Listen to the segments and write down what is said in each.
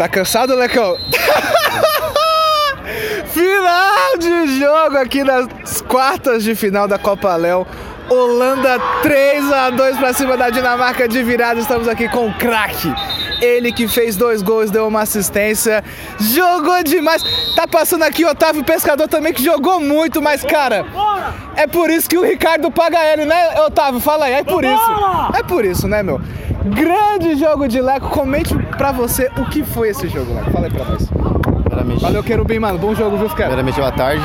Tá cansado, Lecão? final de jogo aqui nas quartas de final da Copa Léo. Holanda 3 a 2 para cima da Dinamarca de virada. Estamos aqui com o craque. Ele que fez dois gols, deu uma assistência, jogou demais. Tá passando aqui o Otávio Pescador também que jogou muito, mas cara, é por isso que o Ricardo paga ele, né, Otávio? Fala aí, é por isso. É por isso, né, meu? Grande jogo de Leco. Comente pra você o que foi esse jogo, Leco. Fala aí pra nós. Primeiramente, Valeu, Querubim, mano. Bom jogo, viu, Fiqueiro? primeiramente boa tarde.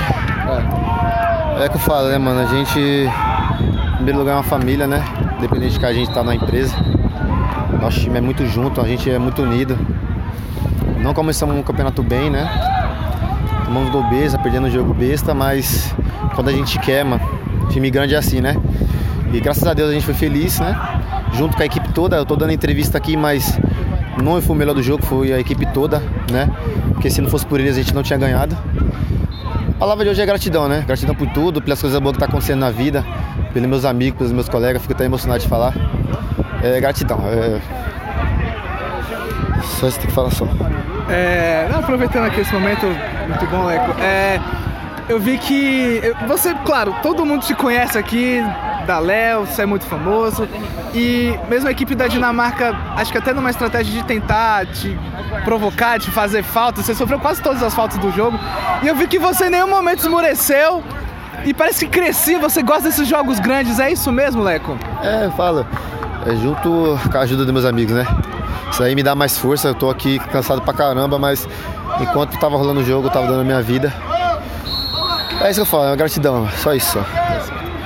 É. que eu falo, né, mano? A gente, em primeiro lugar, é uma família, né? Independente de que a gente tá na empresa. Nosso time é muito junto, a gente é muito unido. Não começamos um campeonato bem, né? Tomamos gol besta, perdendo o jogo besta, mas quando a gente quer, mano, time grande é assim, né? E graças a Deus a gente foi feliz, né? Junto com a equipe toda, eu tô dando entrevista aqui, mas não foi o melhor do jogo, foi a equipe toda, né? Porque se não fosse por eles a gente não tinha ganhado. A palavra de hoje é gratidão, né? Gratidão por tudo, pelas coisas boas que tá acontecendo na vida, pelos meus amigos, pelos meus colegas, fico até emocionado de falar. É gratidão. É... Só isso tem que falar só. É, não, aproveitando aqui esse momento, muito bom, Leco. É, eu vi que você, claro, todo mundo te conhece aqui da Léo, você é muito famoso. E mesmo a equipe da Dinamarca, acho que até numa estratégia de tentar te provocar, te fazer falta, você sofreu quase todas as faltas do jogo. E eu vi que você em nenhum momento esmureceu. E parece que cresci, você gosta desses jogos grandes, é isso mesmo, Leco? É, fala. É junto com a ajuda dos meus amigos, né? Isso aí me dá mais força, eu tô aqui cansado pra caramba, mas enquanto tava rolando o jogo, eu tava dando a minha vida. É isso que eu falo, é uma gratidão, só isso. Só.